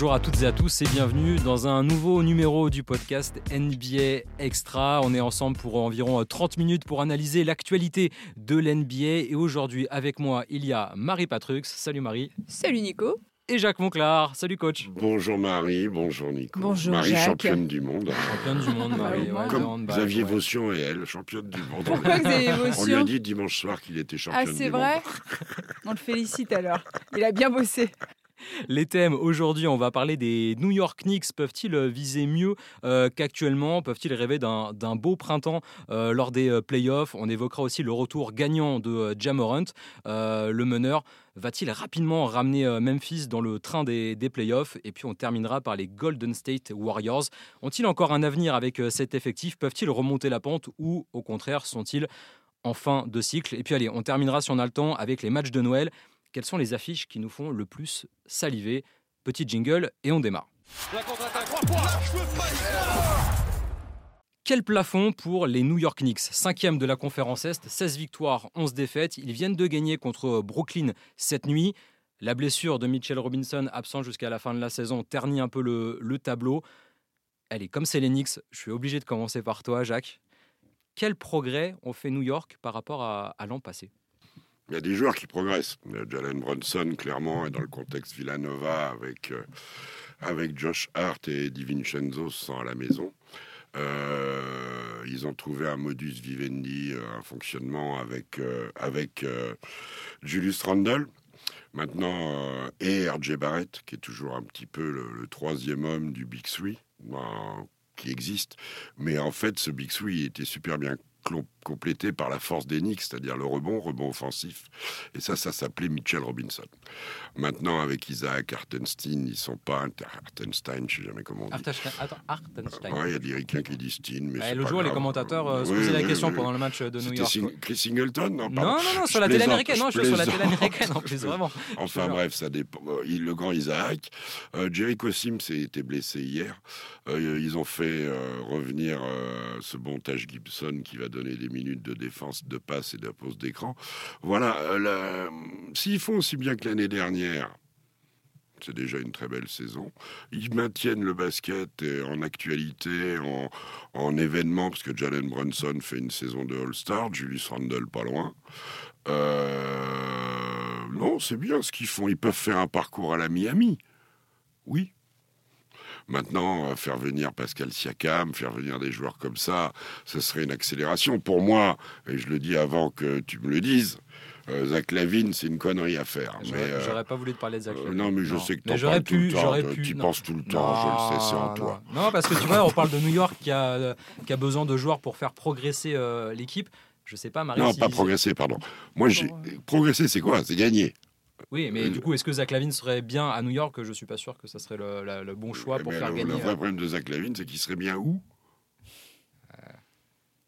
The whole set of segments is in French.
Bonjour à toutes et à tous et bienvenue dans un nouveau numéro du podcast NBA Extra. On est ensemble pour environ 30 minutes pour analyser l'actualité de l'NBA et aujourd'hui avec moi il y a Marie Patrux. Salut Marie. Salut Nico. Et Jacques Monclar. Salut coach. Bonjour Marie, bonjour Nico. Bonjour Marie, Jacques. championne du monde. Championne du monde Marie. Ouais, Comme Xavier ouais. Vaution et elle, championne du monde. Pourquoi Xavier On lui a Vaution dit dimanche soir qu'il était Ah, championne c'est du vrai monde. On le félicite alors. Il a bien bossé. Les thèmes aujourd'hui, on va parler des New York Knicks. Peuvent-ils euh, viser mieux euh, qu'actuellement? Peuvent-ils rêver d'un beau printemps euh, lors des euh, playoffs? On évoquera aussi le retour gagnant de Ja Morant. Euh, le meneur va-t-il rapidement ramener Memphis dans le train des, des playoffs? Et puis on terminera par les Golden State Warriors. Ont-ils encore un avenir avec cet effectif? Peuvent-ils remonter la pente ou au contraire sont-ils en fin de cycle? Et puis allez, on terminera si on a le temps avec les matchs de Noël. Quelles sont les affiches qui nous font le plus saliver? Petit jingle et on démarre. Quel plafond pour les New York Knicks? Cinquième de la conférence Est, 16 victoires, 11 défaites. Ils viennent de gagner contre Brooklyn cette nuit. La blessure de Mitchell Robinson, absent jusqu'à la fin de la saison, ternit un peu le, le tableau. Allez, comme c'est les Knicks, je suis obligé de commencer par toi, Jacques. Quel progrès ont fait New York par rapport à, à l'an passé? Il y a des joueurs qui progressent. Jalen Brunson, clairement, est dans le contexte Villanova avec, euh, avec Josh Hart et DiVincenzo sans à la maison. Euh, ils ont trouvé un modus vivendi, euh, un fonctionnement avec, avec Julius Randle. Maintenant, et RJ Barrett, qui est toujours un petit peu le, troisième homme du Big Three, qui existe. Mais en fait, ce Big Three était super bien complété par la force des Knicks, c'est-à-dire le rebond, rebond offensif. Et ça, ça s'appelait Mitchell Robinson. Maintenant, avec Isaac Hartenstein, ils sont pas Hartenstein, je sais jamais comment on dit. Hartenstein. Ouais, il y a des ricains qui disent Stein, mais c'est le jour, les commentateurs euh, se Oui, posaient la oui, question oui. pendant le match de New York. Sing- Chris Singleton? Non, Non, non, Je sur la télé américaine. Non, je je suis sur la télé américaine en plus, vraiment. Enfin bref, ça dépend. Euh, Le grand Isaac. Euh, Jericho Sims a été blessé hier. Euh, ils ont fait revenir ce bon Taj Gibson qui va donner des minutes de défense, de passe et de pose d'écran. Voilà. euh, S'ils font aussi bien que l'année dernière, c'est déjà une très belle saison. Ils maintiennent le basket en actualité, en, en événement, parce que Jalen Brunson fait une saison de All-Star, Julius Randle pas loin. Euh, non, c'est bien ce qu'ils font. Ils peuvent faire un parcours à la Miami. Oui. Maintenant, euh, faire venir Pascal Siakam, faire venir des joueurs comme ça, ce serait une accélération. Pour moi, et je le dis avant que tu me le dises, euh, Zach Lavine, c'est une connerie à faire. J'aurais euh, pas voulu te parler de Zach euh, Lavine. non, mais je sais que parles tout le temps, non. penses tout le temps, je le sais, c'est en Non, toi. Non, parce que tu vois, on parle de New York qui a, qui a besoin de joueurs pour faire progresser euh, l'équipe. Je sais pas, Marie. Non, si- pas progresser, pardon. Moi, j'ai progresser, c'est quoi? C'est gagner. Oui, mais Euh, du coup, est-ce que Zach Lavine serait bien à New York? Je suis pas sûr que ça serait le, la- le bon choix Eh pour ben, faire le, gagner. le vrai euh, problème de Zach Lavine, c'est qu'il serait bien où?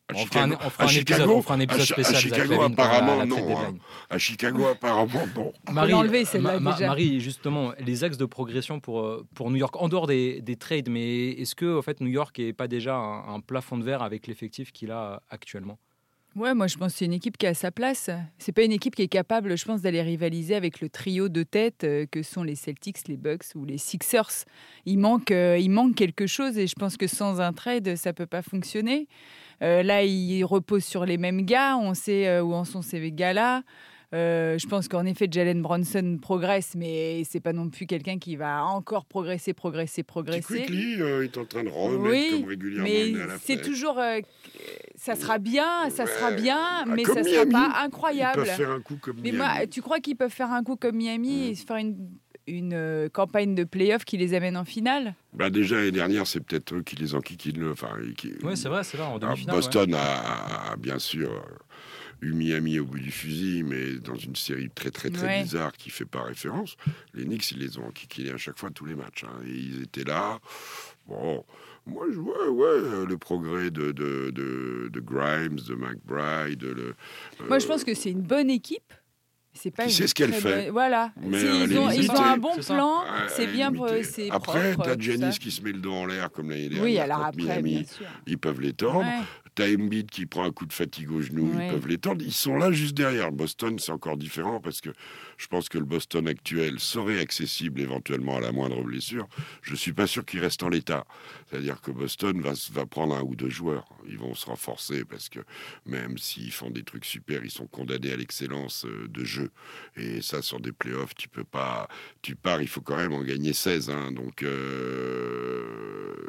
À On fera un, Chicago, on fera à un épisode, Chicago, on fera un épisode à Chicago, Lavine pendant la- apparemment, la non, hein. À Chicago, apparemment, non. Marie, Ma- Ma- déjà. Marie, justement, les axes de progression pour, euh, pour New York, en dehors des, des trades, mais est-ce que en fait, New York n'est pas déjà un, un plafond de verre avec l'effectif qu'il a euh, actuellement? Ouais, moi je pense que c'est une équipe qui a sa place. C'est pas une équipe qui est capable, je pense, d'aller rivaliser avec le trio de tête euh, que sont les Celtics, les Bucks ou les Sixers. Il manque, euh, il manque quelque chose et je pense que sans un trade, ça peut pas fonctionner. Euh, là, il repose sur les mêmes gars. On sait où en sont ces gars-là. Euh, je pense qu'en effet, Jalen Bronson progresse, mais c'est pas non plus quelqu'un qui va encore progresser, progresser, progresser. Quickly euh, est en train de remettre Oui, comme régulièrement Mais c'est toujours. euh, ça sera bien, ça sera bien, Ah, mais ça sera Miami. pas Ils incroyable. peuvent faire un coup comme Mais Miami. moi, tu crois qu'ils peuvent faire un coup comme Miami Mm. et se faire une, une euh, campagne de playoff qui les amène en finale? Bah, déjà, l'année dernière, c'est peut-être eux qui les enquiquinent. le- Enfin, qui... Oui, c'est vrai, c'est vrai, en Alors, demi-finale. Boston a, a, bien sûr euh, eu Miami au bout du fusil, mais dans une série très très très Ouais. bizarre qui fait pas référence. Les Knicks, ils les ont enquiquinés à chaque fois tous les matchs. hein, et ils étaient là. Bon, moi, je vois ouais, euh, le progrès de, de, de, de Grimes, de McBride. Le, Moi, je euh, pense que c'est une bonne équipe. C'est pas Qui une sait ce qu'elle fait. bonne- Voilà. Mais, euh, ils, ont, ils ont un bon plan. C'est bien, c'est Après, t'as ça. qui se met le dos en l'air comme l'année dernière. Oui, alors après, Miami. bien sûr. Ils peuvent les tordre. Ouais. T'as Embiid qui prend un coup de fatigue au genou, Ouais. ils peuvent l'étendre. Ils sont là juste derrière. Boston, c'est encore différent parce que je pense que le Boston actuel serait accessible éventuellement à la moindre blessure. Je suis pas sûr qu'il reste en l'état. C'est-à-dire que Boston va, prendre un ou deux joueurs. Ils vont se renforcer parce que même s'ils font des trucs super, ils sont condamnés à l'excellence euh, de jeu. Et ça, sur des playoffs, tu peux pas. Tu pars, il faut quand même en gagner 16. hein. donc, euh,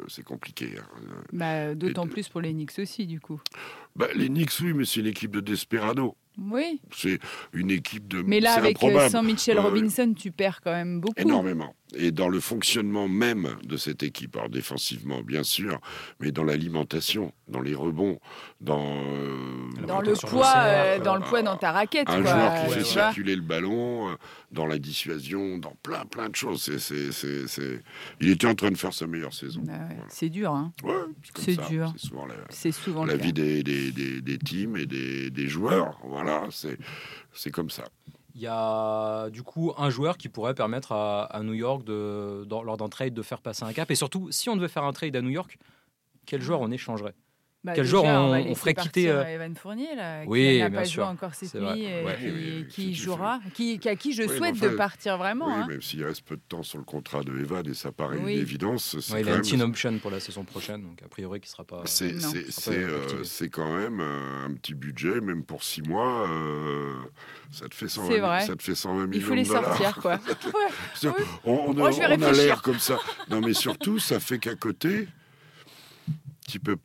c'est compliqué. hein. Bah, D'autant plus pour les Knicks aussi, du coup. Bah, les Knicks, oui, mais c'est une équipe de desperado. Oui. C'est une équipe de. Mais là, avec euh, improbable. sans Mitchell ouais. Robinson, tu perds quand même beaucoup. Énormément. Et dans le fonctionnement même de cette équipe, alors défensivement bien sûr, mais dans l'alimentation, dans les rebonds, dans euh, Dans le poids, euh, euh, dans le poids dans ta raquette. un quoi, joueur qui fait ouais, circuler le ballon, euh, dans la dissuasion, dans plein plein de choses. Il était en train de faire sa meilleure saison. Bah ouais, Voilà. C'est dur, hein. C'est dur. C'est souvent la, souvent la vie des, des, des, des teams et des, des joueurs. Voilà, c'est, c'est comme ça. Il y a du coup un joueur qui pourrait permettre à, New York, lors d'un trade, de faire passer un cap. Et surtout, si on devait faire un trade à New York, quel joueur on échangerait? Bah, Quel déjà, joueur on- ferait quitter, partir euh, Evan Fournier, là, Oui, qui n'a bien pas sûr. joué encore cette vrai. nuit, et Ouais. qui, Oui, oui, qui jouera, qui, à qui je souhaite enfin, de partir vraiment. oui, hein. même s'il reste peu de temps sur le contrat de Evan, et ça paraît Oui. une évidence, Il a une même- team option pour la saison prochaine, donc a priori qui sera pas. C'est euh, quand même euh, un petit budget, même pour six mois, euh, ça te fait 120, C'est vrai. ça te fait 120 millions Il faut les sortir, quoi. On, a l'air comme ça. Non, mais surtout, ça fait qu'à côté, tu peux.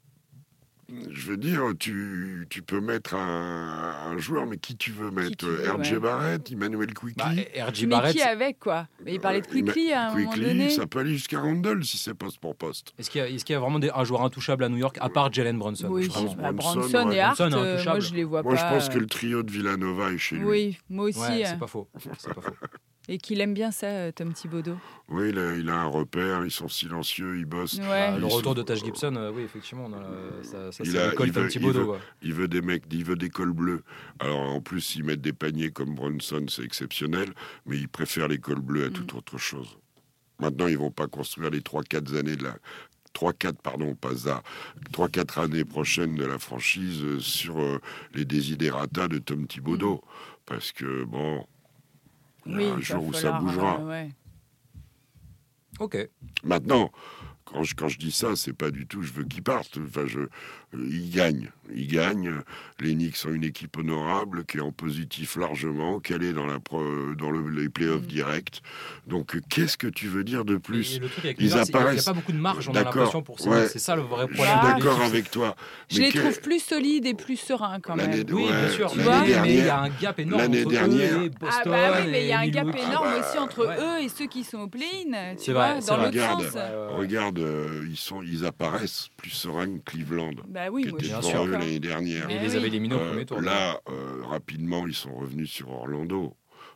Je veux dire, tu, tu peux mettre un, un joueur, mais qui tu veux mettre? tu veux, RJ ouais. Barrett, Emmanuel Bah, Quickly RJ Mais Barrett, qui avec, quoi? Mais Il parlait de Euh, Quickly à un moment Quickly, donné. ça peut aller jusqu'à Randall si c'est poste pour poste. est-ce qu'il y, a- y vraiment des- un joueur intouchable à New York, à part Jalen Brunson? Oui, vraiment bah, Brunson, Branson ouais. et Hart, euh, moi je les vois Moi, pas. je pense que euh, le trio de Villanova est chez lui. Oui, moi aussi. Ouais, euh, c'est pas faux. C'est pas faux. Et qu'il aime bien ça, euh, Tom Thibodeau. Oui, il a, il a un repère, ils sont silencieux, ils bossent. Ouais. Bah, le Ils retour sont- de Taj Gibson, euh, oui, effectivement, ça, ça Il c'est l'école il veut- Tom il Thibodeau. veut- quoi. Il veut des mecs, il veut des cols bleus. Alors en plus, ils mettent des paniers comme Brunson, c'est exceptionnel, mais il préfère les cols bleus à toute Mm. autre chose. Maintenant, ils vont pas construire les 3-4 années de la. 3-4, pardon, pas ça. 3-4 années prochaines de la franchise euh, sur euh, les désidératas de Tom Thibodeau. Parce que, bon, il y a Oui, un jour où ça bougera. euh, ouais. Ok. Maintenant, quand je, quand je dis ça, c'est pas du tout je veux qu'ils partent. Enfin, je, ils gagnent. Ils gagnent. Les Knicks sont une équipe honorable qui est en positif largement, qu'elle est dans, la pro- dans le- les playoffs Mm. directs. Donc, euh, qu'est-ce que tu veux dire de Et plus le truc avec ils c'est qu'il n'y a apparaissent. pas beaucoup de marge, on a D'accord, l'impression pour ça. ouais. C'est ça le vrai Je suis problème. Ah, de d'accord avec toi. Je les que- trouve plus solides et plus sereins quand L'année même. de- Oui, bien sûr, tu mais, il y a dernière- un gap énorme l'année entre dernière- eux et Ah bah oui, mais il y a un gap Milwaukee. énorme Ah bah, aussi entre ouais. eux et ceux qui sont au play-in, tu vois, dans l'autre Regarde. sens. Regarde, euh, ils, sont, ils apparaissent plus sereins que Cleveland, Bah oui, qui moi était devant eux l'année dernière. Et ils les avaient éliminés au Euh, premier tour. Là, euh, rapidement, ils sont revenus sur Orlando.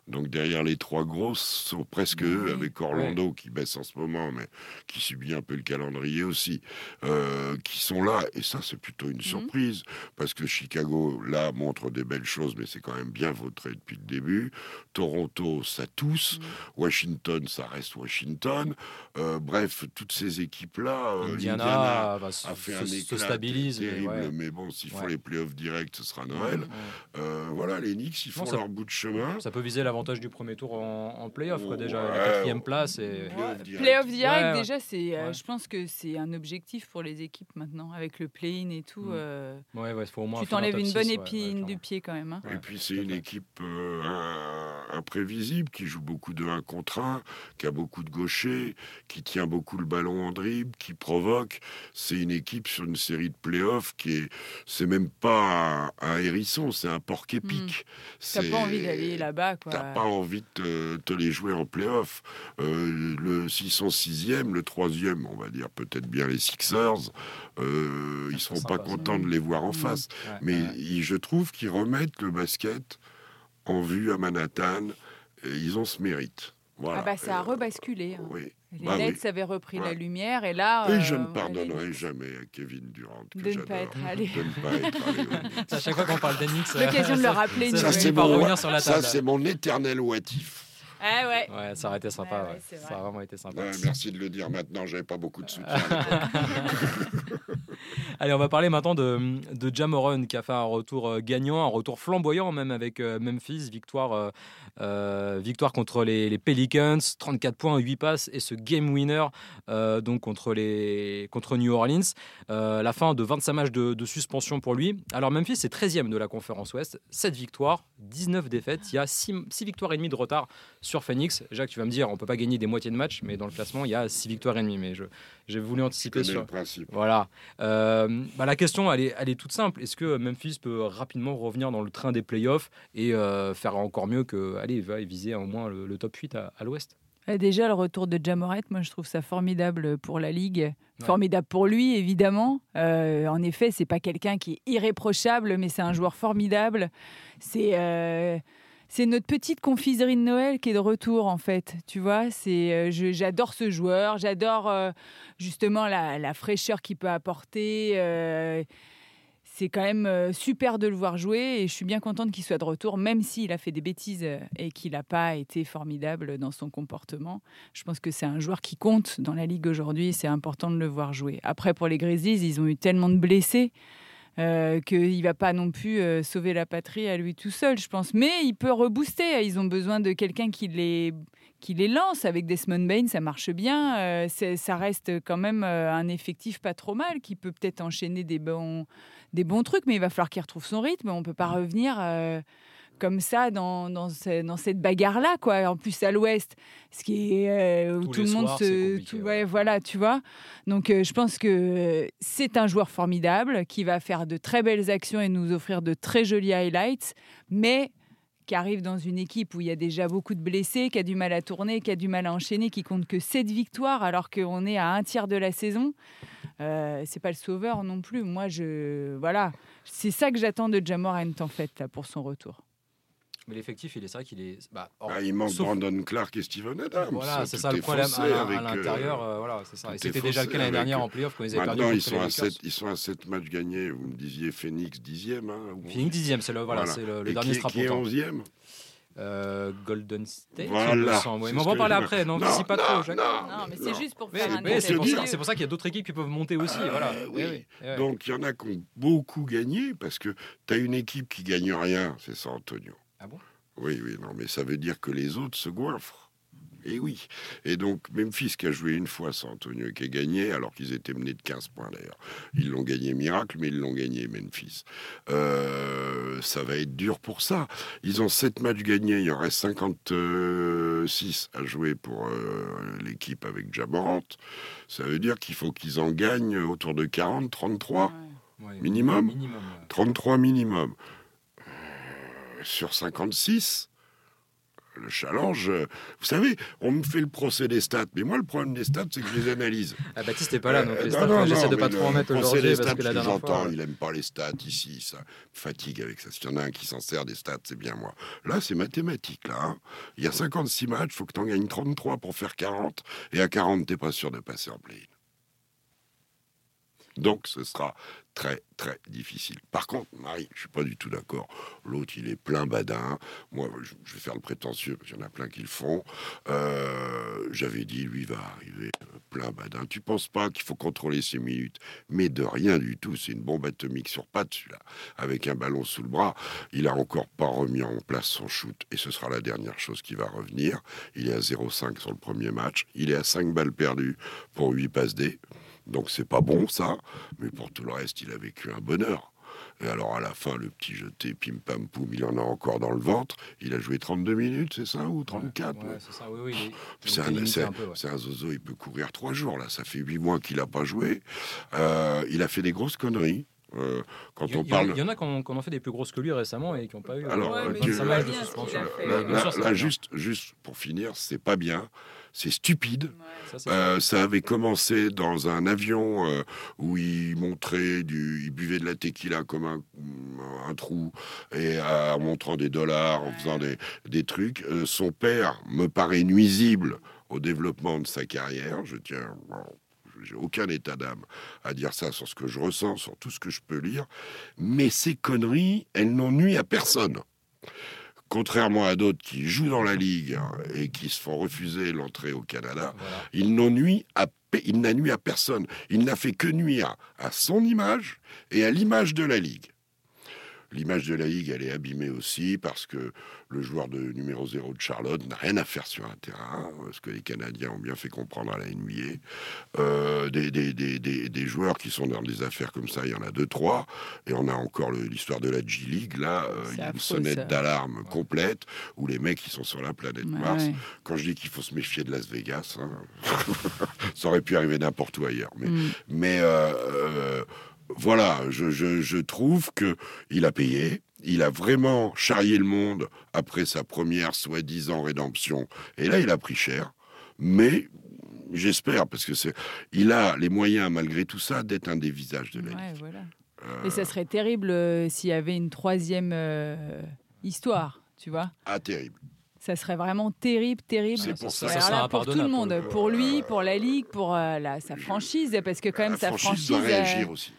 Donc derrière les trois grosses sont presque eux, Oui. avec Orlando qui baisse en ce moment, mais qui subit un peu le calendrier aussi, euh, qui sont là. Et ça, c'est plutôt une surprise, parce que Chicago, là, montre des belles choses, mais c'est quand même bien vautré depuis le début. Toronto, ça tousse. Mhm. Washington, ça reste Washington. Euh, bref, toutes ces équipes-là, euh, Indiana, va se, a fait se- un se stabilise. mais ouais. mais bon, s'ils font les playoffs directs, ce sera Noël. Ouais. Voilà, les Knicks, ils font ça- leur bout de chemin. Ça peut viser l'avantage du premier tour en, en playoff, quoi, déjà. Ouais. La quatrième place. Et... Playoff direct. Ouais, déjà, c'est, euh, je pense que c'est un objectif pour les équipes maintenant, avec le play-in et tout. Mm. euh, Ouais, ouais, faut au moins tu t'enlèves une bonne épine ouais, du pied quand même. hein. Et puis c'est une équipe euh, imprévisible qui joue beaucoup de 1 contre 1, qui a beaucoup de gauchers, qui tient beaucoup le ballon en dribble, qui provoque. C'est une équipe sur une série de playoffs qui est, c'est même pas un, un hérisson, c'est un porc épique. T'as C'est- pas envie d'aller là-bas, quoi. T'as pas envie de te, te les jouer en playoff. Euh, le, s'ils sont sixième, le troisième, on va dire peut-être bien les Sixers, euh, ils seront pas contents de les voir en face. Ouais, Mais ouais. je trouve qu'ils remettent le basket en vue à Manhattan. Et ils ont ce mérite. Voilà. Ah bah ça a Euh, rebasculé. hein. Oui. Les Bah oui. Avaient repris la lumière et là. Et euh, je ne pardonnerai jamais à Kevin Durant. Que De ne pas être allé. De ne pas être allé aux. À chaque fois qu'on parle d'Enix, L'occasion de le rappeler une ça, Ça, c'est mon, revenir sur la ça, table. c'est mon éternel watif. Ah ouais. Ouais, ça aurait été sympa. Ouais, ouais, ouais. c'est Ça a vraiment été sympa. Ouais, merci de le dire maintenant, j'avais pas beaucoup de soutien. Allez, on va parler maintenant de, de Jamoran qui a fait un retour euh, gagnant, un retour flamboyant même avec euh, Memphis, victoire, euh, victoire contre les, les Pelicans, 34 points, 8 passes et ce game winner euh, donc contre, les, contre New Orleans. Euh, la fin de 25 matchs de, de suspension pour lui. Alors Memphis c'est 13e de la conférence Ouest, 7 victoires, 19 défaites. Il y a 6, victoires et demie de retard sur Phoenix. Jacques, tu vas me dire, on peut pas gagner des moitiés de match, mais dans le classement, il y a 6 victoires et demie. Mais je, j'ai voulu anticiper sur, le principe. voilà. Euh, bah, la question, elle est, elle est toute simple. Est-ce que Memphis peut rapidement revenir dans le train des playoffs et euh, faire encore mieux que, allez, va viser au moins le, le top 8 à, à l'ouest? Euh, Déjà, le retour de Jamoret, moi, je trouve ça formidable pour la Ligue. Formidable pour lui, évidemment. Euh, en effet, c'est pas quelqu'un qui est irréprochable, mais c'est un joueur formidable. C'est euh, c'est notre petite confiserie de Noël qui est de retour, en fait. Tu vois, c'est euh, j'adore ce joueur. J'adore euh, justement la, fraîcheur qu'il peut apporter. euh, c'est quand même super de le voir jouer et je suis bien contente qu'il soit de retour, même s'il a fait des bêtises et qu'il n'a pas été formidable dans son comportement. Je pense que c'est un joueur qui compte dans la ligue aujourd'hui c'est important de le voir jouer. Après, pour les Grizzlies, ils ont eu tellement de blessés euh, qu'il ne va pas non plus euh, sauver la patrie à lui tout seul, je pense. Mais il peut rebooster. Ils ont besoin de quelqu'un qui les, qui les lance. Avec Desmond Bain, ça marche bien. Euh, ça reste quand même euh, un effectif pas trop mal qui peut peut-être enchaîner des bons, des bons trucs, mais il va falloir qu'il retrouve son rythme. On peut pas revenir comme ça dans, dans, ce- dans cette bagarre-là, quoi. En plus à l'Ouest, ce qui est euh, où Tous tout le monde soirs, se, compliqué, tout- ouais. ouais, voilà, tu vois. Donc euh, je pense que c'est un joueur formidable qui va faire de très belles actions et nous offrir de très jolis highlights, mais qui arrive dans une équipe où il y a déjà beaucoup de blessés, qui a du mal à tourner, qui a du mal à enchaîner, qui compte que 7 victoires alors qu'on est à un tiers de la saison. Euh, c'est pas le sauveur non plus. Moi, je voilà, c'est ça que j'attends de Jamorant en fait là, pour son retour. Mais l'effectif, il est vrai qu'il est. bah, or- Ah, il manque sauf- Brandon Clark et Steven Adams. Voilà, c'est ça le problème à, à avec, euh, l'intérieur. euh, voilà, c'est ça. C'était déjà le cas l'année dernière euh, en playoff quand ils avaient perdu Maintenant, ils sont, les à Lakers. 7, ils sont à 7 matchs gagnés. Vous me disiez Phoenix 10e. Hein, ou Phoenix dixième, c'est le, voilà, Voilà. le, le Et dernier qui, qui est strapontin. 11e Euh, Golden State, Voilà, ouais. c'est Mais on va en parler après, non, Non, si pas non, trop. Jacques. non. Non, mais c'est juste pour Mais, faire un mais c'est pour, ça- ça qu'il y a d'autres équipes qui peuvent monter aussi. Ah, voilà. oui. Eh oui, eh ouais. Donc, il y en a qui ont beaucoup gagné parce que tu as une équipe qui gagne rien, c'est San Antonio. Ah bon? Oui, oui, non, mais ça veut dire que les autres se goinfrent. Et oui. Et donc, Memphis qui a joué une fois San Antonio et qui a gagné, alors qu'ils étaient menés de 15 points d'ailleurs. Ils l'ont gagné miracle, mais ils l'ont gagné Memphis. Euh, ça va être dur pour ça. Ils ont 7 matchs gagnés, il y en reste 56 à jouer pour euh, l'équipe avec Jamorant. Ça veut dire qu'il faut qu'ils en gagnent autour de 40, 33. Ouais, Minimum Minimum. ouais. 33 minimum. Euh, sur 56, le challenge, euh, vous savez, on me fait le procès des stats, mais moi le problème des stats, c'est que je les analyse. Ah, Baptiste n'est pas là, donc Euh, les stats, non, moi, j'essaie de pas trop en mettre aujourd'hui parce que la dernière fois. il aime pas les stats ici, ça me fatigue avec ça. S'il y en a un qui s'en sert des stats, c'est bien moi. Là, c'est mathématique, là. hein. Il y a 56 matchs, il faut que tu en gagnes 33 pour faire 40, et à 40, t'es pas sûr de passer en play donc, ce sera très, très difficile. Par contre, Marie, je suis pas du tout d'accord. L'autre, il est plein badin. Moi, je vais faire le prétentieux, parce qu'il y en a plein qui le font. Euh, J'avais dit, lui, va arriver euh, plein badin. Tu penses pas qu'il faut contrôler ses minutes? Mais de rien du tout. C'est une bombe atomique sur pattes, celui-là. Avec un ballon sous le bras. Il a encore pas remis en place son shoot. Et ce sera la dernière chose qui va revenir. Il est à 0,5 sur le premier match. Il est à 5 balles perdues pour 8 passes D. Donc c'est pas bon ça, mais pour tout le reste, il a vécu un bonheur. Et alors à la fin, le petit jeté pim pam poum, il en a encore dans le ventre. Il a joué 32 minutes, c'est ça Ou 34 Ouais, c'est ça, oui, oui. c'est un, ouais. zozo, il peut courir trois jours là. Ça fait huit mois qu'il n'a pas joué. Euh, il a fait des grosses conneries. Euh, quand Il y, on parle, il y en a qui ont fait des plus grosses que lui récemment et qui n'ont pas eu. Alors, euh, Ouais, mais 25 tu- matchs bien de ce suspension. qu'il a fait. Mais là, bien là- sûr, c'est là, pas bien. juste, juste pour finir, c'est pas bien, c'est stupide. Ça, Euh, ça avait commencé dans un avion euh, où il montrait du, il buvait de la tequila comme un, un trou et euh, en montrant des dollars, en faisant des, des trucs. Son père me paraît nuisible au développement de sa carrière. Je tiens, bon, j'ai aucun état d'âme à dire ça sur ce que je ressens, sur tout ce que je peux lire. Mais ces conneries, elles n'ont nuit à personne. Contrairement à d'autres qui jouent dans la ligue hein, et qui se font refuser l'entrée au Canada, Voilà. il à il n'a nuit à personne. Il n'a fait que nuire à son image et à l'image de la ligue. L'image de la Ligue, elle est abîmée aussi parce que le joueur de numéro 0 de Charlotte n'a rien à faire sur un terrain, ce que les Canadiens ont bien fait comprendre à la NBA. Euh, des, des, des, des, des joueurs qui sont dans des affaires comme ça, il y en a deux, trois. Et on a encore l'histoire de la G-League. Là, euh, il y a une sonnette d'alarme complète où les mecs, ils sont sur la planète Ouais, Mars. ouais. Quand je dis qu'il faut se méfier de Las Vegas, hein, ça aurait pu arriver n'importe où ailleurs. Mais, Mm. mais euh, euh, voilà, je, je, je trouve que il a payé. Il a vraiment charrié le monde après sa première soi-disant rédemption. Et là, il a pris cher. Mais j'espère, parce que c'est, il a les moyens, malgré tout ça, d'être un des visages de la Ouais, voilà. Euh, Et ça serait terrible euh, s'il y avait une troisième euh, histoire, tu vois. ah, terrible. Ça serait vraiment terrible, terrible. C'est pour ça. Ça là, pour tout le monde, pour le coup. pour lui, pour la ligue, pour euh, la- sa franchise, parce que quand même la sa franchise, franchise. doit euh, réagir aussi.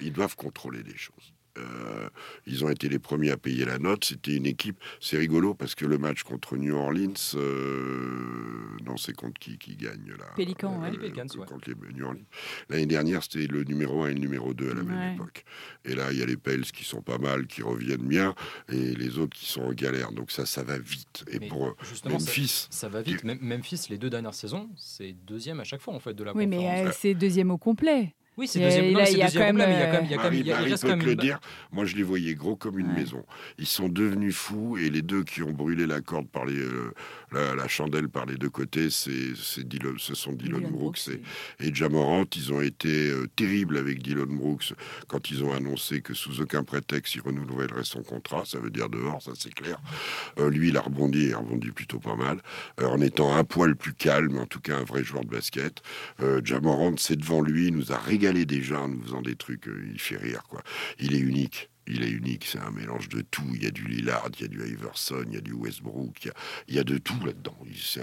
Ils doivent contrôler les choses. Euh, ils ont été les premiers à payer la note. C'était une équipe. C'est rigolo parce que le match contre New Orleans, euh, non, c'est contre qui qui gagne là Pélicans, ouais. Les Pelicans, ouais. contre les New Orleans. L'année dernière, c'était le numéro 1 et le numéro 2 à la même Ouais. époque. Et là, il y a les Pels qui sont pas mal, qui reviennent bien, et les autres qui sont en galère. Donc ça, ça va vite. Et Mais pour justement, ça, Memphis, ça va vite. Mem- Memphis, les deux dernières saisons, c'est deuxième à chaque fois en fait de la Oui, mais conférence. euh, c'est deuxième au complet. Oui, c'est deuxième. non, c'est il y a deuxième mais il y a quand même, il y a quand même, Marie, il y a- il Marie reste peut quand te le dire. Moi, je les voyais gros comme une Ouais. maison. Ils sont devenus fous et les deux qui ont brûlé la corde par les, euh, la, la chandelle par les deux côtés, c'est, c'est Dylan- ce sont Dylan, Dylan Brooks Brooks, et, et Jamorant. Ils ont été euh, terribles avec Dylan Brooks quand ils ont annoncé que sous aucun prétexte il renouvellerait son contrat. Ça veut dire dehors, ça c'est clair. Euh, lui, il a rebondi, il a rebondi plutôt pas mal, euh, en étant un poil plus calme, en tout cas un vrai joueur de basket. Euh, Jamorant, c'est devant lui, il nous a régalé déjà en nous faisant des trucs, euh, il fait rire quoi. Il est unique. Il est unique, c'est un mélange de tout. Il y a du Lillard, il y a du Iverson, il y a du Westbrook, il y a, il y a de tout là-dedans.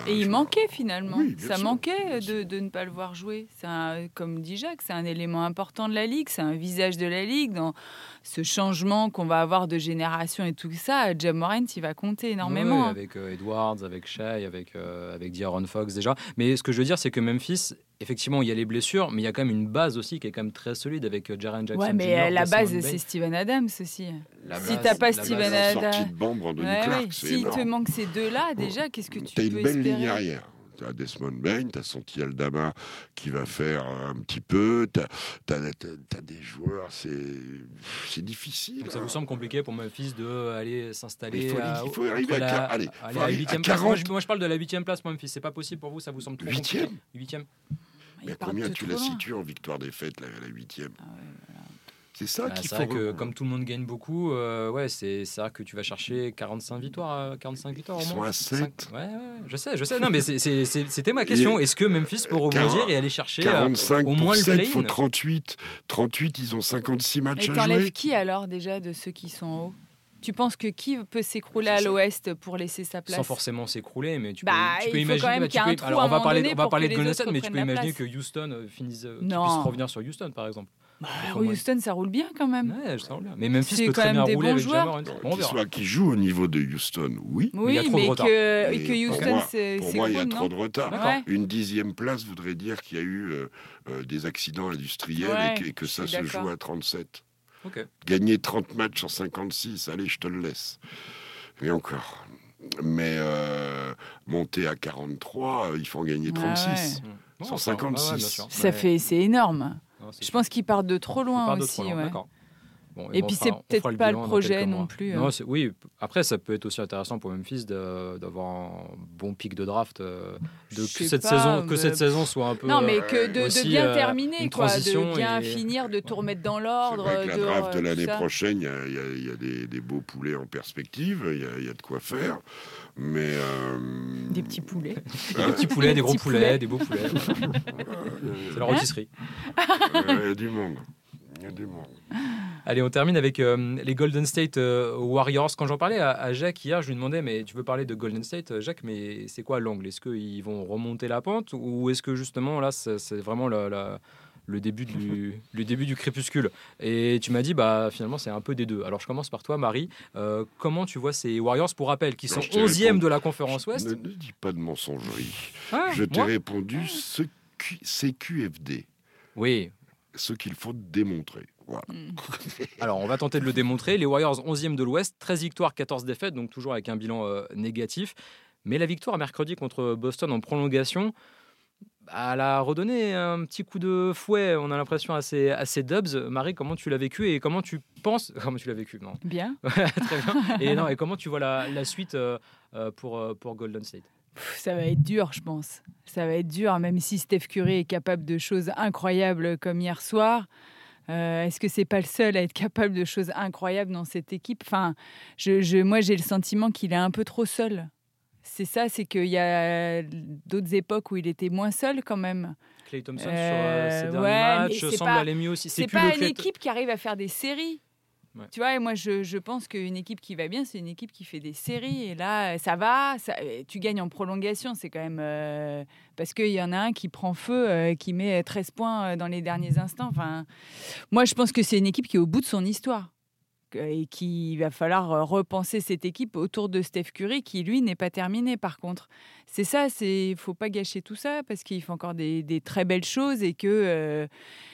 Et il manquait finalement. Oui, ça sûr, manquait de, de ne pas le voir jouer. Un- comme dit Jacques, c'est un élément important de la ligue, c'est un visage de la ligue dans ce changement qu'on va avoir de génération et tout ça. Jam Morant, il va compter énormément. Ouais, avec euh, Edwards, avec Shea, avec, euh, avec D'Aaron Fox déjà. Mais ce que je veux dire, c'est que Memphis, effectivement, il y a les blessures, mais il y a quand même une base aussi qui est quand même très solide avec euh, Jaren Jackson. Ouais, mais Jr., euh, la base, c'est Steven Adams aussi. La si base- t'as pas la Steven Adams- sortie de Ouais, ouais. S'il te manque ces deux-là, déjà, qu'est-ce que tu T'as peux une belle espérer? ligne arrière. T'as Desmond Bain, t'as Santi Aldama qui va faire un petit peu. T'as as, des joueurs, c'est c'est difficile. Donc ça hein. vous semble compliqué pour Memphis d'aller Mais s'installer il faut- à- il faut arriver à la- allez, aller faut à arriver à huitième place. Moi 40. je, moi, je parle de la huitième place, Memphis. C'est pas possible pour vous Ça vous semble trop Huitième compliqué Huitième. Il Mais part combien tu la situes en victoire défaite, la, la huitième? Ah ouais, C'est ça Bah, qu'il faut. vrai que comme tout le monde gagne beaucoup, euh, ouais, c'est vrai que tu vas chercher 45 victoires, euh, 45 victoires Ils au moins. à Cinq- sept. Ouais, ouais, ouais, je sais, je sais. Non, mais c'était ma question. Est-ce que Memphis peut rebondir et aller chercher euh, 45 au pour moins le 7, il faut play-in 38. 38, ils ont 56 matchs Et à jouer. qui alors déjà de ceux qui sont en haut? Tu penses que qui peut s'écrouler à ça. l'ouest pour laisser sa place? sans forcément s'écrouler, mais tu Bah, peux, tu peux il faut imaginer. quand même bah, tu peux- alors on va moment parler, donné on va pour parler que de Golden State, mais tu peux imaginer que Houston euh, finisse, euh, puissent revenir sur Houston, par exemple. Bah. Houston, ça roule bien quand même. Ouais, je sens bien. Mais Memphis C'est peut quand très même bien des rouler bons avec joueurs. On Qui, verra. soit, qui joue au niveau de Houston, oui. il y Oui, a trop de mais retard. que, Et que pour Houston, moi- c'est Pour moi, il y a trop de retard. Ouais. Une dixième place voudrait dire qu'il y a eu euh, euh, des accidents industriels Ouais, et que, et que ça se joue à 37. Ok. Gagner 30 matchs en 56, allez, je te le laisse. Et encore. Mais euh, monter à 43, euh, il faut en gagner Ouais, 36. Mmh. Bon, 156. ouais, ouais, sûr. Ça Ouais. fait, c'est énorme. Non, Je pense qu'ils partent de trop loin aussi. trop loin, ouais. d'accord. Bon, Et bon, puis c'est peut-être pas le projet non plus, Non, c'est- oui, après ça peut être aussi intéressant pour Memphis d'avoir un bon pic de draft, euh, de que cette pas, saison que mais- cette saison soit un peu. Non, mais euh, que de, de aussi, bien euh, terminer, une quoi, transition de bien et- finir, de tout remettre dans l'ordre. la de- draft de l'année prochaine, il y a, il y a- il y a des, des beaux poulets en perspective, il y a, il y a de quoi faire. Mais. euh, Des petits poulets. des petits poulets, des gros poulets, poulets. des beaux poulets. voilà. C'est la Hein rôtisserie. euh, Il y a du monde. Il y a du monde. Allez, on termine avec euh, les Golden State euh, Warriors. Quand j'en parlais à, à Jacques hier, je lui demandais, mais tu veux parler de Golden State, Jacques, mais c'est quoi l'angle? Est-ce qu'ils vont remonter la pente ou est-ce que justement là, c'est c'est vraiment la, la- le début du, le début du crépuscule. Et tu m'as dit, bah finalement, c'est un peu des deux. Alors je commence par toi, Marie. Euh, comment tu vois ces Warriors, pour rappel, qui sont 11e de la conférence Ouest Ne, ne dis pas de mensongerie. Ah, je t'ai répondu ce c'est QFD. Oui. Ce qu'il faut démontrer. Hmm. Alors, on va tenter de le démontrer. Les Warriors 11e de l'Ouest, 13 victoires, 14 défaites, donc toujours avec un bilan euh, négatif. Mais la victoire mercredi contre Boston en prolongation, elle a redonné un petit coup de fouet, on a l'impression, à ces, à ces Dubs. Marie, comment tu l'as vécu et comment tu penses. Comment tu l'as vécu non? Bien. Très bien. Et, non, et comment tu vois la, la suite euh, euh, pour, euh, pour Golden State? Ça va être dur, je pense. Ça va être dur, même si Steph Curry est capable de choses incroyables comme hier soir. Est-ce que c'est pas le seul à être capable de choses incroyables dans cette équipe? Enfin, je, je, moi, j'ai le sentiment qu'il est un peu trop seul c'est ça, c'est qu'il y a d'autres époques où il était moins seul quand même. Clay Thompson sur euh, ses derniers matchs semble aller mieux aussi. C'est pas une équipe qui arrive à faire des séries. Tu vois, et moi je, je pense qu'une équipe qui va bien, c'est une équipe qui fait des séries. Et là, ça va, ça, tu gagnes en prolongation. C'est quand même. Euh, parce qu'il y en a un qui prend feu, euh, qui met 13 points dans les derniers instants. Enfin, moi je pense que c'est une équipe qui est au bout de son histoire et qu'il va falloir euh, repenser cette équipe autour de Steph Curry, qui lui n'est pas terminé par contre. C'est ça, il faut pas gâcher tout ça parce qu'il fait encore des, très belles choses et que euh,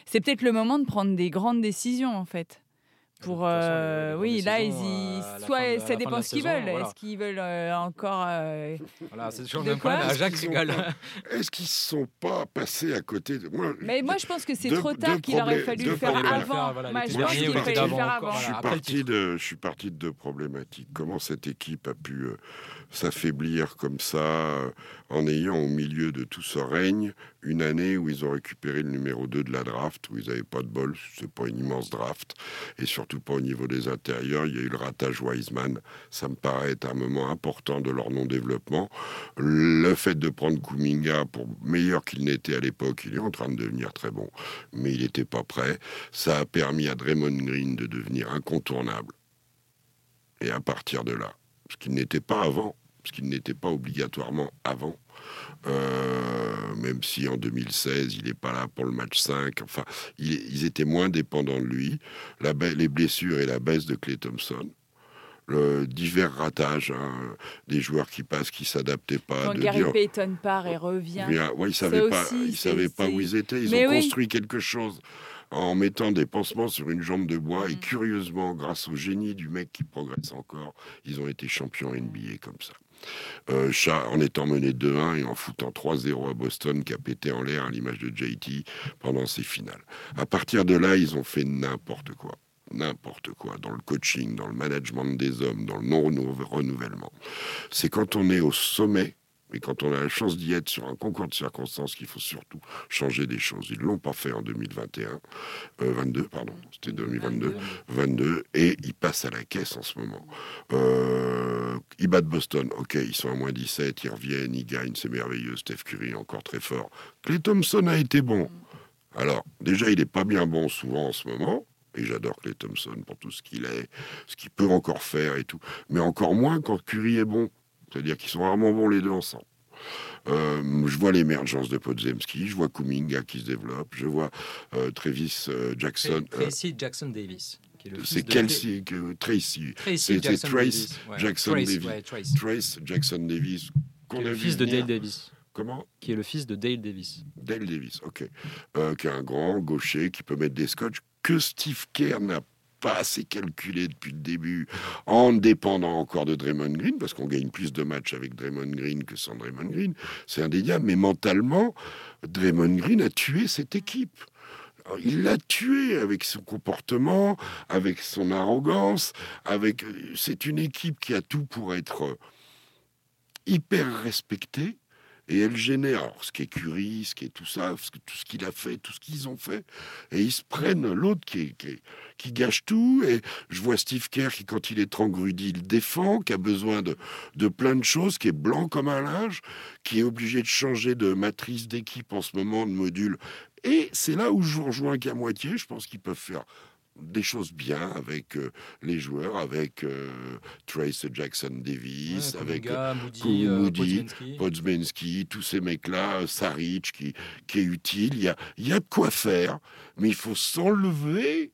c'est peut-être le moment de prendre des grandes décisions en fait. Pour euh, oui, là ils y... soit ça dépend ce qu'ils veulent. Est-ce qu'ils veulent encore Voilà, c'est toujours le même problème. Jacques Est-ce qu'ils sont pas passés à côté de moi Mais moi je pense que c'est trop tard qu'il aurait fallu le faire avant. Je pense qu'il fallait le faire avant. Je suis parti de je suis parti de deux problématiques. Comment cette équipe a pu s'affaiblir comme ça en ayant au milieu de tout ce règne une année où ils ont récupéré le numéro 2 de la draft, où ils n'avaient pas de bol, c'est pas une immense draft, et surtout pas au niveau des intérieurs. Il y a eu le ratage Wiseman, ça me paraît être un moment important de leur non-développement. Le fait de prendre Kuminga, pour meilleur qu'il n'était à l'époque, il est en train de devenir très bon, mais il n'était pas prêt. Ça a permis à Draymond Green de devenir incontournable. Et à partir de là, ce qu'il n'était pas avant, ce qu'il n'était pas obligatoirement avant, euh, même si en 2016, il n'est pas là pour le match 5. Enfin, ils étaient moins dépendants de lui. La les blessures et la baisse de Clay Thompson. Le divers ratages, hein, des joueurs qui passent, qui s'adaptaient pas. Quand Gary Payton part et revient. Ouais, ils savaient pas, ils savaient pas où ils étaient. Ils ont construit quelque chose en mettant des pansements sur une jambe de bois. Et mm. curieusement, grâce au génie du mec qui progresse encore, ils ont été champions NBA comme ça. Euh, en étant mené 2-1 et en foutant 3-0 à Boston, qui a pété en l'air à l'image de JT pendant ses finales. À partir de là, ils ont fait n'importe quoi n'importe quoi, dans le coaching, dans le management des hommes, dans le non-renouvellement. C'est quand on est au sommet mais quand on a la chance d'y être sur un concours de circonstances, qu'il faut surtout changer des choses. Ils l'ont pas fait en 2021, 22, euh, pardon, c'était 2022, 22, et ils passent à la caisse en ce moment. Euh, ils battent Boston, ok, ils sont à moins 17, ils reviennent, ils gagnent, c'est merveilleux. Steph Curry encore très fort. Clay Thompson a été bon. Alors, déjà, il n'est pas bien bon souvent en ce moment. Et j'adore Clay Thompson pour tout ce qu'il est, ce qu'il peut encore faire et tout. Mais encore moins quand Curry est bon. C'est-à-dire qu'ils sont rarement bons les deux ensemble. Euh, je vois l'émergence de Podzemski, je vois Kuminga qui se développe, je vois euh, Travis euh, Jackson. Tracy Jackson Davis. C'est Kelsey, Tracy. Tracy Jackson Trace Jackson Davis. Trace. Jackson Davis. Qui est le fils de Dale Davis. Comment? Qui est le fils de Dale Davis. Dale Davis, ok. qui est un grand gaucher qui peut mettre des scotch que Steve Kerr n'a pas assez calculé depuis le début, en dépendant encore de Draymond Green, parce qu'on gagne plus de matchs avec Draymond Green que sans Draymond Green. C'est indéniable, mais mentalement, Draymond Green a tué cette équipe. Il l'a tué avec son comportement, avec son arrogance, avec. C'est une équipe qui a tout pour être hyper respectée et elle génère ce qui est Curie, ce qui est tout ça, tout ce qu'il a fait, tout ce qu'ils ont fait. Et ils se prennent l'autre qui, qui, qui, gâche tout. Et je vois Steve Kerr qui, quand il est trangrudi, il défend, qui a besoin de, de plein de choses, qui est blanc comme un linge, qui est obligé de changer de matrice d'équipe en ce moment, de module. Et c'est là où je vous rejoins qu'à moitié. Je pense qu'ils peuvent faire des choses bien avec euh, les joueurs, avec euh, Trace Jackson Davis, Ouais, avec Moody, euh, Moody. Podzmensky, tous ces mecs-là, Saric qui, qui est utile. Il y a, il y a de quoi faire, mais il faut s'enlever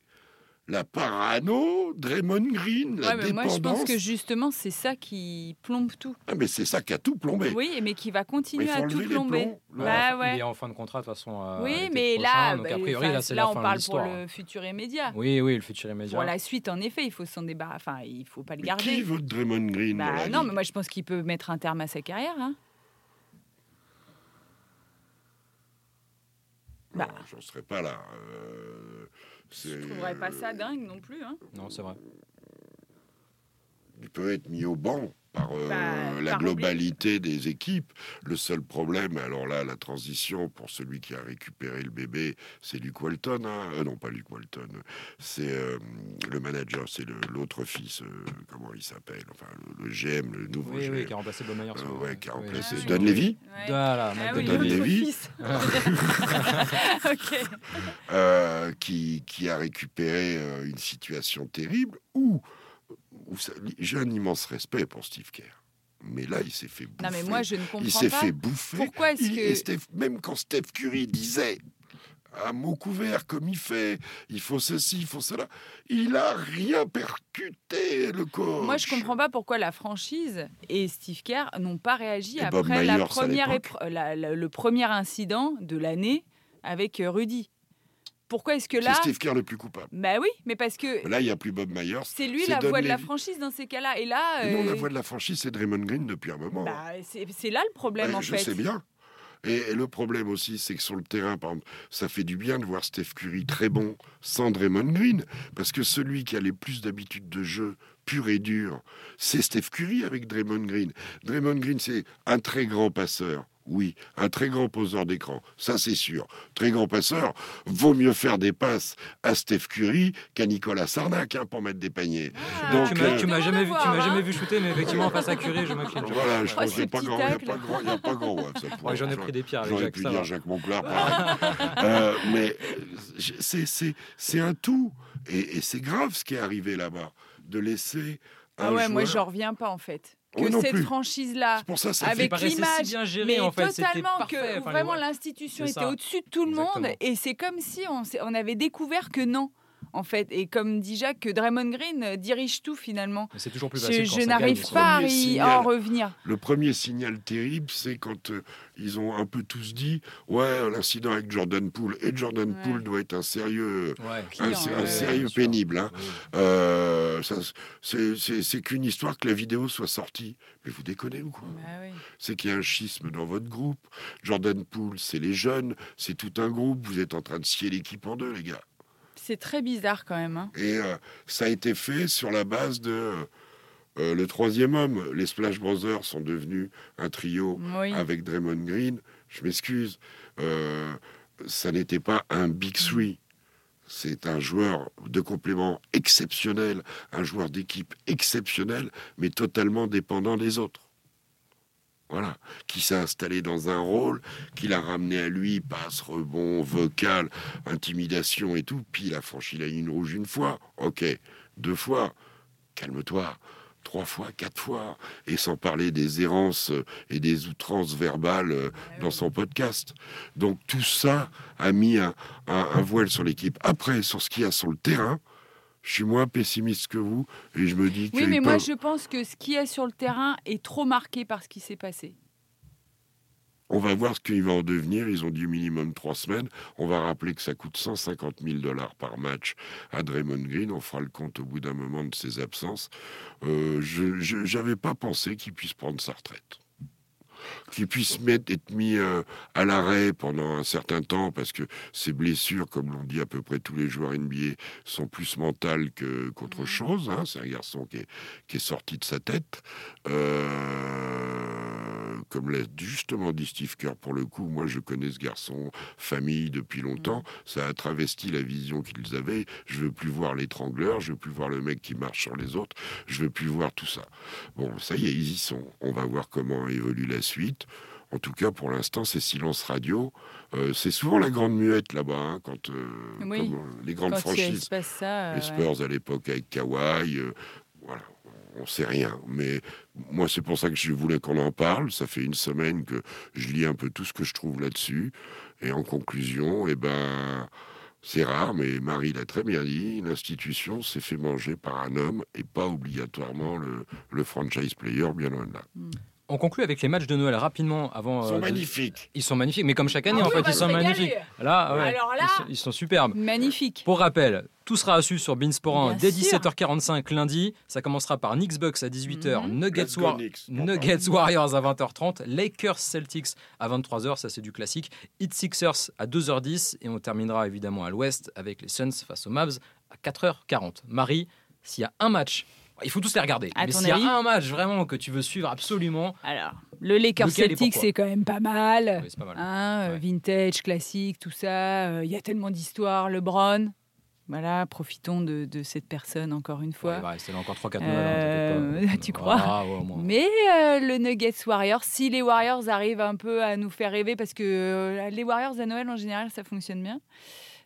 la parano, Draymond Green, la Ouais, mais moi, je dépendance. pense que justement, c'est ça qui plombe tout. Ah, mais c'est ça qui a tout plombé. Oui, mais qui va continuer à tout plomber. plombs. Bah Il est en fin de contrat de toute façon. euh, Oui, mais prochain, là, donc bah, a priori, là, c'est là, la on fin de parle pour le futur immédiat. Oui, oui, le futur immédiat. Pour la suite, en effet, il faut s'en débarrasser. Enfin, il faut pas le Mais garder. qui veut Draymond Green dans Bah, la non, mais moi, je pense qu'il peut mettre un terme à sa carrière. hein. Bah. j'en serais pas là. Euh, Je trouverais pas ça dingue non plus. hein. Non, c'est vrai. Il peut être mis au banc par euh, Bah, la par globalité des équipes. Le seul problème, alors là, la transition pour celui qui a récupéré le bébé, c'est Luke Walton. hein. Euh, non, pas Luke Walton. C'est euh, le manager, c'est l'autre fils. euh, comment il s'appelle Enfin, le, le GM, le nouveau Oui, GM. oui, qui a remplacé. Euh, oui, ouais, qui a remplacé oui. Don Levy. Ah Don Levy. Euh, qui, qui a récupéré euh, une situation terrible où, j'ai un immense respect pour Steve Kerr. Mais là, il s'est fait bouffer. Non, mais moi, je ne il comprends s'est pas. fait bouffer. Pourquoi est-ce Il- et que. Steph- même quand Steph Curry disait à mot couvert comme il fait, il faut ceci, il faut cela, il a rien percuté le coach. Moi, je comprends pas pourquoi la franchise et Steve Kerr n'ont pas réagi Et après la Myers première la- la- le premier incident de l'année avec Rudy. Pourquoi est-ce que C'est là Steve Kerr le plus coupable. Bah oui, mais parce que Là, il n'y a plus Bob Myers. c'est lui c'est la Don voix de la franchise dans ces cas-là. Et là, Non, la euh, voix de la franchise, c'est Draymond Green depuis un moment. bah, c'est c'est là le problème en je fait. sais bien. Et, le problème aussi, c'est que sur le terrain, par exemple, ça fait du bien de voir Steph Curry très bon sans Draymond Green, parce que celui qui a les plus d'habitude de jeu pur et dur, c'est Steph Curry avec Draymond Green. Draymond Green, c'est un très grand passeur. Oui, un très grand poseur d'écran, ça c'est sûr. Très grand passeur, vaut mieux faire des passes à Steph Curry qu'à Nicolas Sarnak hein, pour mettre des paniers. Ah, Donc, tu euh, m'as tu m'as jamais vu, tu voir, m'as hein. jamais vu shooter, mais effectivement face à Curie, je m'incline. Voilà, je Oh, pense qu'il n'y a pas grand, il y a tacles. pas grand, il y a pas grand. ouais, J'en ai pris des pierres avec J'aurais Jacques, pu ça dire va. Jacques Monclar. Euh, mais c'est- un tout. Et, et c'est grave ce qui est arrivé là-bas. De laisser un Ah ouais, moi, j'en reviens pas en fait. Que Moi non cette franchise-là, que avec si l'image, mais en fait, c'était totalement parfait. que Enfin, vraiment l'institution était au-dessus de tout le monde et c'est comme si on avait découvert que non en fait et comme dit Jacques que Draymond Green euh, dirige tout finalement. C'est toujours plus Je, facile. je ça n'arrive pas à signal. en revenir. Le premier signal terrible, c'est quand euh, ils ont un peu tous dit Ouais, l'incident avec Jordan Poole. Et Jordan Ouais. Poole doit être un sérieux, Ouais. un, Client, un ouais, sérieux pénible. hein. Euh, ça, c'est- qu'une histoire que la vidéo soit sortie. Mais vous déconnez ou quoi? Bah oui. c'est qu'il y a un schisme dans votre groupe. Jordan Poole, c'est les jeunes, c'est tout un groupe. Vous êtes en train de scier l'équipe en deux, les gars. C'est très bizarre quand même. hein. Et euh, ça a été fait sur la base de euh, le troisième homme. Les Splash Brothers sont devenus un trio Oui. avec Draymond Green. Je m'excuse, euh, ça n'était pas un Big Three. C'est un joueur de complément exceptionnel, un joueur d'équipe exceptionnel, mais totalement dépendant des autres. Voilà, qui s'est installé dans un rôle, qu'il a ramené à lui, passe, rebond, vocal, intimidation et tout. Puis il a franchi la ligne rouge une fois, ok, deux fois, calme-toi, trois fois, quatre fois, et sans parler des errances et des outrances verbales euh, dans son podcast. Donc tout ça a mis un, un- un voile sur l'équipe. Après, sur ce qu'il y a sur le terrain, je suis moins pessimiste que vous, et je me dis Oui, qu'ils mais moi peuvent- je pense que ce qu'il y a sur le terrain est trop marqué par ce qui s'est passé. On va voir ce qu'il va en devenir. Ils ont dit minimum trois semaines. On va rappeler que ça coûte 150 000 dollars par match à Draymond Green. On fera le compte au bout d'un moment de ses absences. Euh, je n'avais pas pensé qu'il puisse prendre sa retraite. Qu'il puisse mettre, être mis euh, à l'arrêt pendant un certain temps parce que ses blessures, comme l'ont dit à peu près tous les joueurs NBA, sont plus mentales qu'autre Mhm. chose. hein. C'est un garçon qui est, qui est sorti de sa tête. Euh, comme l'a justement dit Steve Kerr, pour le coup, moi je connais ce garçon, famille depuis longtemps, ça a travesti la vision qu'ils avaient. Je veux plus voir l'étrangleur, je veux plus voir le mec qui marche sur les autres, je veux plus voir tout ça. Bon, ça y est, ils y sont. On va voir comment évolue la suite. En tout cas, pour l'instant, c'est silence radio. Euh, c'est souvent la grande muette là-bas, hein, quand euh, Oui. comme, euh, les grandes Quand franchises. ça. Les Spurs à l'époque avec Kawhi, voilà, on sait rien. Mais moi, c'est pour ça que je voulais qu'on en parle. Ça fait une semaine que je lis un peu tout ce que je trouve là-dessus. Et en conclusion, eh ben, c'est rare, mais Marie l'a très bien dit, l'institution s'est fait manger par un homme et pas obligatoirement le, le franchise player, bien loin de là. On conclut avec les matchs de Noël rapidement avant. Ils euh, sont magnifiques. Ils sont magnifiques, mais comme chaque année, Ah en oui, fait, ils se sont régaler. magnifiques. Là, ouais, Alors là- ils, sont, ils sont superbes. Magnifique. Pour rappel, tout sera à suivre sur Beansport 1 Bien dès sûr. 17h45 lundi. Ça commencera par Knicks Bucks à 18h, Mhm. Nuggets, War- Knicks. Nuggets Warriors à 20h30, Lakers Celtics à 23h, ça c'est du classique. Heat Sixers à 2h10 et on terminera évidemment à l'ouest avec les Suns face aux Mavs à 4h40. Marie, s'il y a un match, il faut tous les regarder. À mais s'il y a un match vraiment que tu veux suivre absolument, Alors, le Lakers pourquoi c'est quand même pas mal. oui, c'est pas mal. Hein, euh, Ouais. Vintage, classique, tout ça. euh, Il y a tellement d'histoires. LeBron. Voilà, profitons de, de cette personne encore une fois. Ouais, là encore 3-4 Euh, Noël. hein, pas. tu crois Ah, ouais. Mais euh, le Nuggets Warriors, si les Warriors arrivent un peu à nous faire rêver, parce que euh, les Warriors à Noël en général, ça fonctionne bien.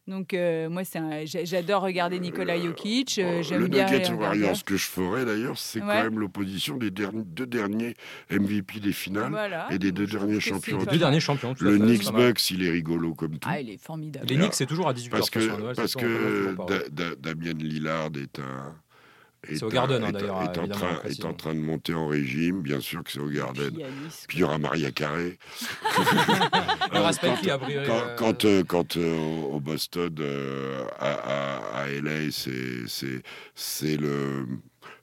Donc euh, moi, c'est un- j'a- j'adore regarder Nikola Jokic. euh, Oh, J'aime le bien regarder. Warriors que je ferai d'ailleurs, c'est Ouais. quand même l'opposition des derni- deux derniers MVP des finales Voilà. et des deux derniers champions. Deux derniers champions. Le Knicks. Bucks, il est rigolo comme tout. Ah, il est formidable. Les Knicks, c'est toujours à 18h. parce que, parce que Damien Lillard est un. C'est au Garden, hein, est- d'ailleurs, est, en train, est en train de monter en régime, bien sûr que c'est au Garden. Puis il y aura Maria Carré. Il y aura Euh, quand, priori, quand, euh, quand, euh, quand, euh, au- Boston, euh, à, à, à LA, c'est le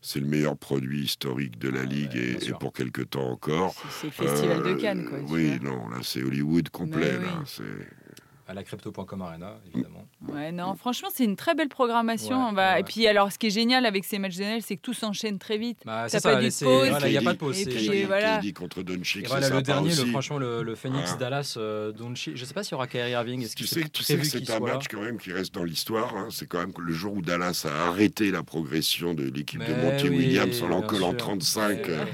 c'est le meilleur produit historique de la ligue ouais, et, pour quelque temps encore. C'est le festival de Euh, Cannes, quoi. Oui, non, là c'est Hollywood complet. Là, à la crypto.com Arena, évidemment. Ouais, non, franchement, c'est une très belle programmation. Ouais, on va... ouais. Et puis, alors, ce qui est génial avec ces matchs de Noël, c'est que tout s'enchaîne très vite. Bah, pas ça, dit c'est- pause. voilà, il n'y a pas de pause. Et puis, voilà. Contre Doncic, voilà, le dernier, le, franchement, le, le Phoenix Ah. Dallas euh, Doncic. Je ne sais pas s'il y aura Kyrie Irving. Est-ce Tu sais, tu sais que c'est un match quand même qui reste dans l'histoire. hein. C'est quand même que le jour où Dallas a arrêté la progression de l'équipe de Monty oui, Williams en l'encollant sûr. 35 Ouais, euh,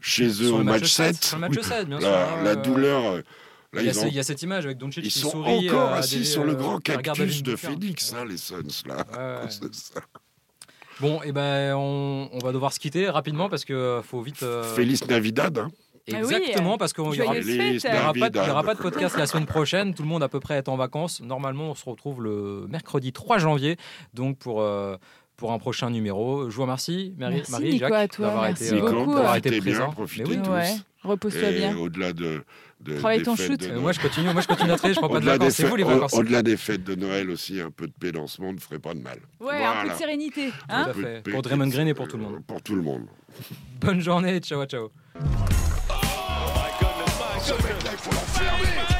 chez eux au match match 7. Sur le match 7, bien sûr. La, douleur. Euh, Là, Il y, a, ils, ce- ont- il y a cette image avec Doncic qui sont sourit. encore euh, assis des- sur le euh, grand cactus de. Phoenix, hein, les Suns, là. Ouais, ouais. C'est ça. Bon, et ben, on, on va devoir se quitter rapidement parce que faut vite. euh, Félix Navidad. hein. Ah oui, Exactement, parce qu'il y aura, pas, de- aura pas podcast la semaine prochaine. Tout le monde à peu près est en vacances. Normalement, on se retrouve le mercredi 3 janvier, donc pour. euh, pour un prochain numéro. Je vous remercie, Marie, Merci, Marie Nico, Jacques, à toi, d'avoir merci été, euh, beaucoup. d'avoir été bien, présent. profitez oui, tous. Ouais, repose-toi Et bien. au-delà de, de- Travaille des ton fêtes shoot. de Euh, Noël- moi, je continue, moi, je continue à travailler, je prends pas de vacances. C'est vous les vacances. au-delà des fêtes de Noël aussi, un peu de paix dans ce monde ne ferait pas de mal. Ouais, un peu Voilà. de sérénité. Tout Hein à Un peu de fait. paix, Pour Draymond Green et pour tout le euh, monde. Pour tout le monde. Bonne journée, ciao, ciao. My goodness, my goodness.